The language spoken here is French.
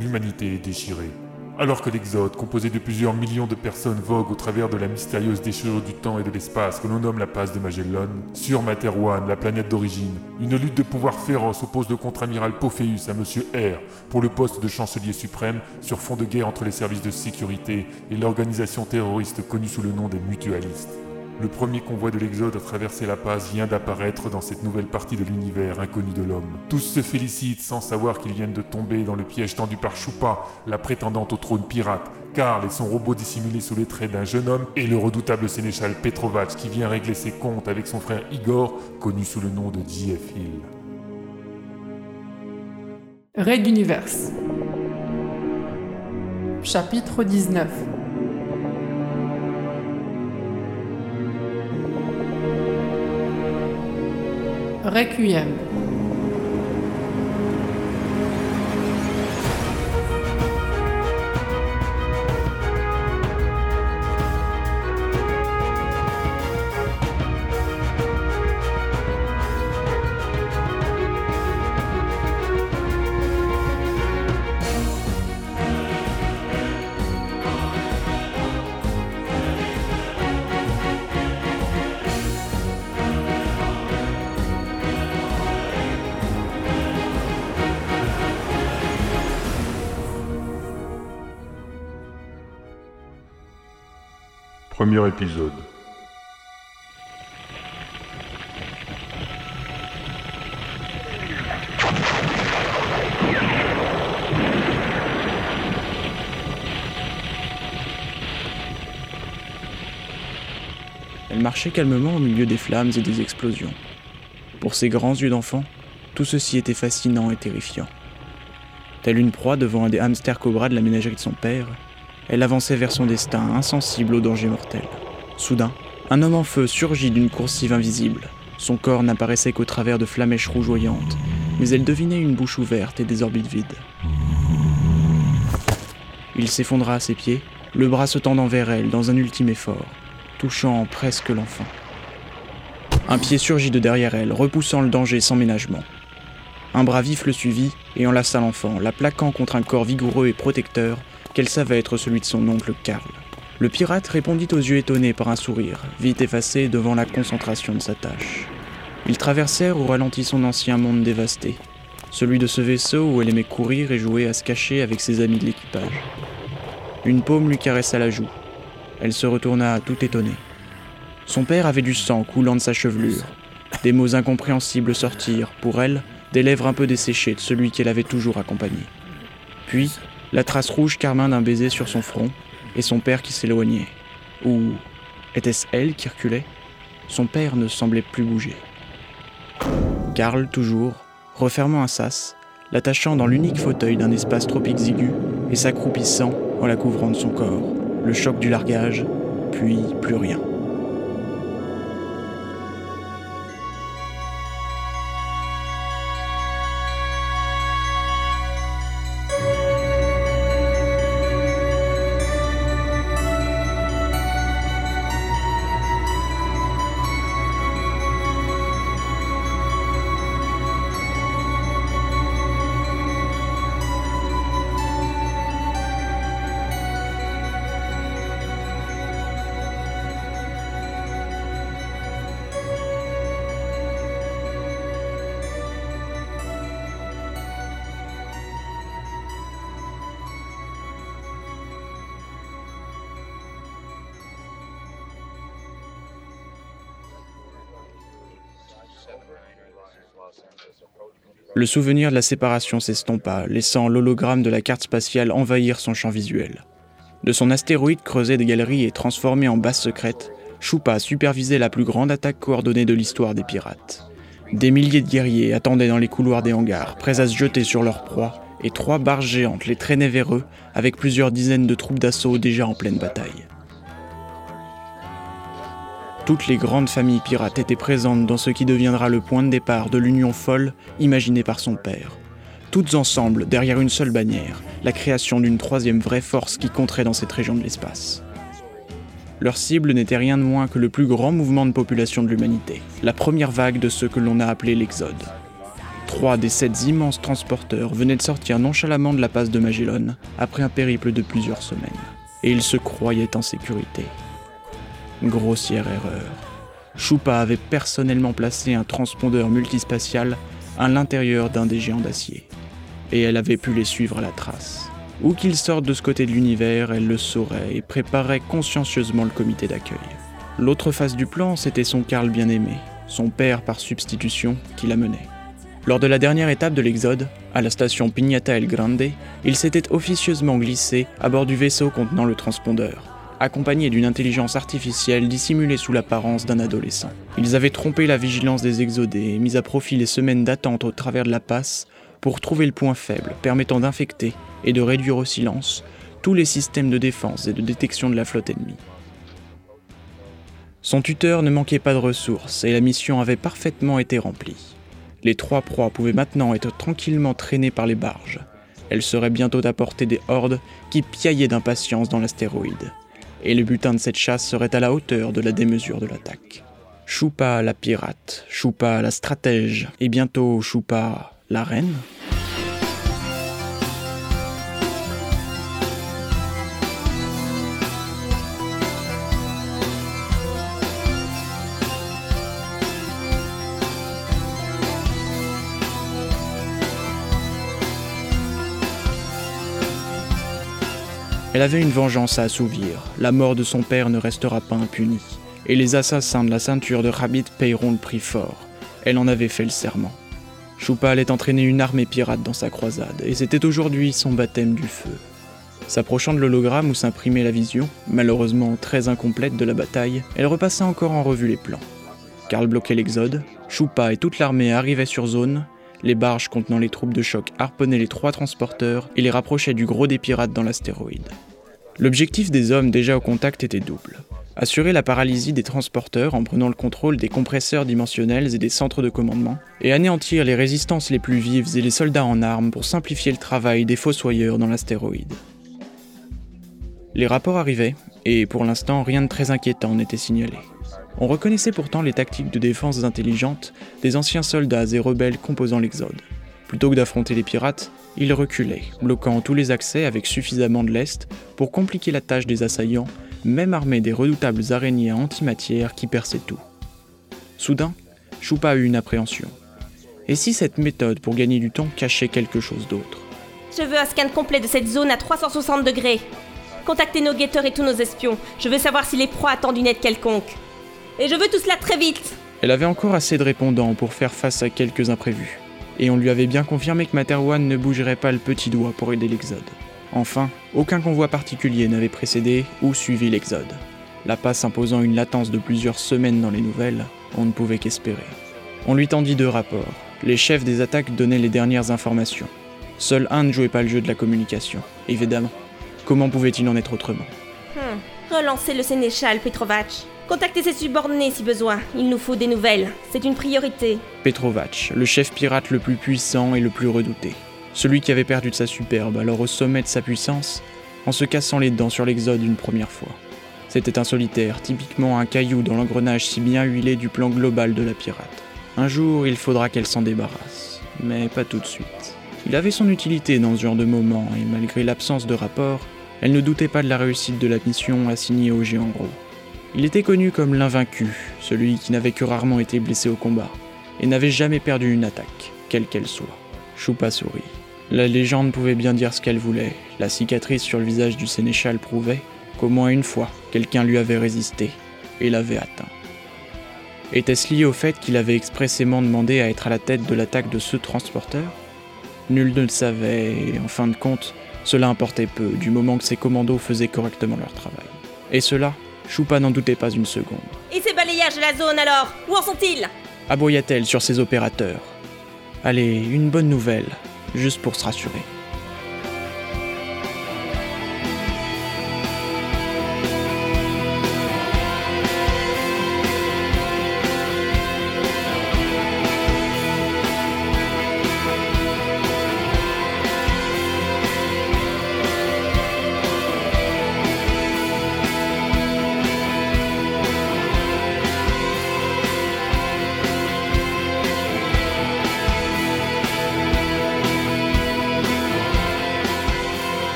l'humanité est déchirée. Alors que l'Exode, composé de plusieurs millions de personnes, vogue au travers de la mystérieuse déchirure du temps et de l'espace que l'on nomme la passe de Magellan, sur Materwan, la planète d'origine, une lutte de pouvoir féroce oppose le contre-amiral Pophéus à Monsieur R pour le poste de chancelier suprême sur fond de guerre entre les services de sécurité et l'organisation terroriste connue sous le nom des mutualistes. Le premier convoi de l'Exode à traverser la passe vient d'apparaître dans cette nouvelle partie de l'univers inconnu de l'homme. Tous se félicitent sans savoir qu'ils viennent de tomber dans le piège tendu par Choupa, la prétendante au trône pirate, Karl et son robot dissimulé sous les traits d'un jeune homme, et le redoutable sénéchal Petrovac qui vient régler ses comptes avec son frère Igor, connu sous le nom de J.F. Hill. Raid d'univers. Chapitre 19 Requiem. Épisode. Elle marchait calmement au milieu des flammes et des explosions. Pour ses grands yeux d'enfant, tout ceci était fascinant et terrifiant. Telle une proie devant un des hamsters cobras de la ménagerie de son père, elle avançait vers son destin, insensible au danger mortel. Soudain, un homme en feu surgit d'une coursive invisible. Son corps n'apparaissait qu'au travers de flamèches rougeoyantes, mais elle devinait une bouche ouverte et des orbites vides. Il s'effondra à ses pieds, le bras se tendant vers elle dans un ultime effort, touchant presque l'enfant. Un pied surgit de derrière elle, repoussant le danger sans ménagement. Un bras vif le suivit et enlaça l'enfant, la plaquant contre un corps vigoureux et protecteur qu'elle savait être celui de son oncle Karl. Le pirate répondit aux yeux étonnés par un sourire, vite effacé devant la concentration de sa tâche. Ils traversèrent au ralenti son ancien monde dévasté, celui de ce vaisseau où elle aimait courir et jouer à se cacher avec ses amis de l'équipage. Une paume lui caressa la joue. Elle se retourna tout étonnée. Son père avait du sang coulant de sa chevelure. Des mots incompréhensibles sortirent, pour elle, des lèvres un peu desséchées de celui qu'elle avait toujours accompagné. Puis, la trace rouge carmin d'un baiser sur son front, et son père qui s'éloignait. Ou était-ce elle qui reculait? Son père ne semblait plus bouger. Karl, toujours, refermant un sas, l'attachant dans l'unique fauteuil d'un espace trop exigu et s'accroupissant en la couvrant de son corps. Le choc du largage, puis plus rien. Le souvenir de la séparation s'estompa, laissant l'hologramme de la carte spatiale envahir son champ visuel. De son astéroïde creusé des galeries et transformé en base secrète, Choupa supervisait la plus grande attaque coordonnée de l'histoire des pirates. Des milliers de guerriers attendaient dans les couloirs des hangars, prêts à se jeter sur leur proie, et trois barges géantes les traînaient vers eux, avec plusieurs dizaines de troupes d'assaut déjà en pleine bataille. Toutes les grandes familles pirates étaient présentes dans ce qui deviendra le point de départ de l'union folle imaginée par son père. Toutes ensemble, derrière une seule bannière, la création d'une troisième vraie force qui compterait dans cette région de l'espace. Leur cible n'était rien de moins que le plus grand mouvement de population de l'humanité, la première vague de ce que l'on a appelé l'Exode. Trois des sept immenses transporteurs venaient de sortir nonchalamment de la passe de Magellan après un périple de plusieurs semaines. Et ils se croyaient en sécurité. Grossière erreur. Choupa avait personnellement placé un transpondeur multispatial à l'intérieur d'un des géants d'acier. Et elle avait pu les suivre à la trace. Où qu'ils sortent de ce côté de l'univers, elle le saurait et préparait consciencieusement le comité d'accueil. L'autre face du plan, c'était son Karl bien-aimé, son père par substitution, qui la menait. Lors de la dernière étape de l'Exode, à la station Pignata El Grande, il s'était officieusement glissé à bord du vaisseau contenant le transpondeur, accompagné d'une intelligence artificielle dissimulée sous l'apparence d'un adolescent. Ils avaient trompé la vigilance des exodés et mis à profit les semaines d'attente au travers de la passe pour trouver le point faible permettant d'infecter et de réduire au silence tous les systèmes de défense et de détection de la flotte ennemie. Son tuteur ne manquait pas de ressources et la mission avait parfaitement été remplie. Les trois proies pouvaient maintenant être tranquillement traînées par les barges. Elles seraient bientôt à portée des hordes qui piaillaient d'impatience dans l'astéroïde. Et le butin de cette chasse serait à la hauteur de la démesure de l'attaque. Choupa la pirate, Choupa la stratège, et bientôt Choupa la reine Elle avait une vengeance à assouvir. La mort de son père ne restera pas impunie. Et les assassins de la ceinture de Rabbit paieront le prix fort. Elle en avait fait le serment. Choupa allait entraîner une armée pirate dans sa croisade, et c'était aujourd'hui son baptême du feu. S'approchant de l'hologramme où s'imprimait la vision, malheureusement très incomplète de la bataille, elle repassa encore en revue les plans. Karl bloquait l'exode, Choupa et toute l'armée arrivaient sur zone, les barges contenant les troupes de choc harponnaient les trois transporteurs et les rapprochaient du gros des pirates dans l'astéroïde. L'objectif des hommes déjà au contact était double. Assurer la paralysie des transporteurs en prenant le contrôle des compresseurs dimensionnels et des centres de commandement, et anéantir les résistances les plus vives et les soldats en armes pour simplifier le travail des fossoyeurs dans l'astéroïde. Les rapports arrivaient, et pour l'instant rien de très inquiétant n'était signalé. On reconnaissait pourtant les tactiques de défense intelligentes des anciens soldats et rebelles composant l'Exode. Plutôt que d'affronter les pirates, ils reculaient, bloquant tous les accès avec suffisamment de lest pour compliquer la tâche des assaillants, même armés des redoutables araignées antimatière qui perçaient tout. Soudain, Choupa eut une appréhension. Et si cette méthode pour gagner du temps cachait quelque chose d'autre? Je veux un scan complet de cette zone à 360 degrés. Contactez nos guetteurs et tous nos espions. Je veux savoir si les proies attendent une aide quelconque. Et je veux tout cela très vite. Elle avait encore assez de répondants pour faire face à quelques imprévus et on lui avait bien confirmé que Materwan ne bougerait pas le petit doigt pour aider l'Exode. Enfin, aucun convoi particulier n'avait précédé ou suivi l'Exode. La passe imposant une latence de plusieurs semaines dans les nouvelles, on ne pouvait qu'espérer. On lui tendit deux rapports. Les chefs des attaques donnaient les dernières informations. Seul un ne jouait pas le jeu de la communication, évidemment. Comment pouvait-il en être autrement? Hmm. Relancez le sénéchal Petrovac. Contactez ses subordonnés si besoin. Il nous faut des nouvelles. C'est une priorité. Petrovac, le chef pirate le plus puissant et le plus redouté. Celui qui avait perdu de sa superbe, alors au sommet de sa puissance, en se cassant les dents sur l'Exode une première fois. C'était un solitaire, typiquement un caillou dans l'engrenage si bien huilé du plan global de la pirate. Un jour, il faudra qu'elle s'en débarrasse, mais pas tout de suite. Il avait son utilité dans ce genre de moment, et malgré l'absence de rapport, elle ne doutait pas de la réussite de la mission assignée au géant gros. Il était connu comme l'invaincu, celui qui n'avait que rarement été blessé au combat, et n'avait jamais perdu une attaque, quelle qu'elle soit. Choupa sourit. La légende pouvait bien dire ce qu'elle voulait, la cicatrice sur le visage du sénéchal prouvait qu'au moins une fois, quelqu'un lui avait résisté et l'avait atteint. Était-ce lié au fait qu'il avait expressément demandé à être à la tête de l'attaque de ce transporteur? Nul ne le savait, et en fin de compte, cela importait peu, du moment que ses commandos faisaient correctement leur travail. Et cela, Choupa n'en doutait pas une seconde. Et ces balayages de la zone alors Où en sont-ils? Aboya-t-elle sur ses opérateurs? Allez, une bonne nouvelle, juste pour se rassurer.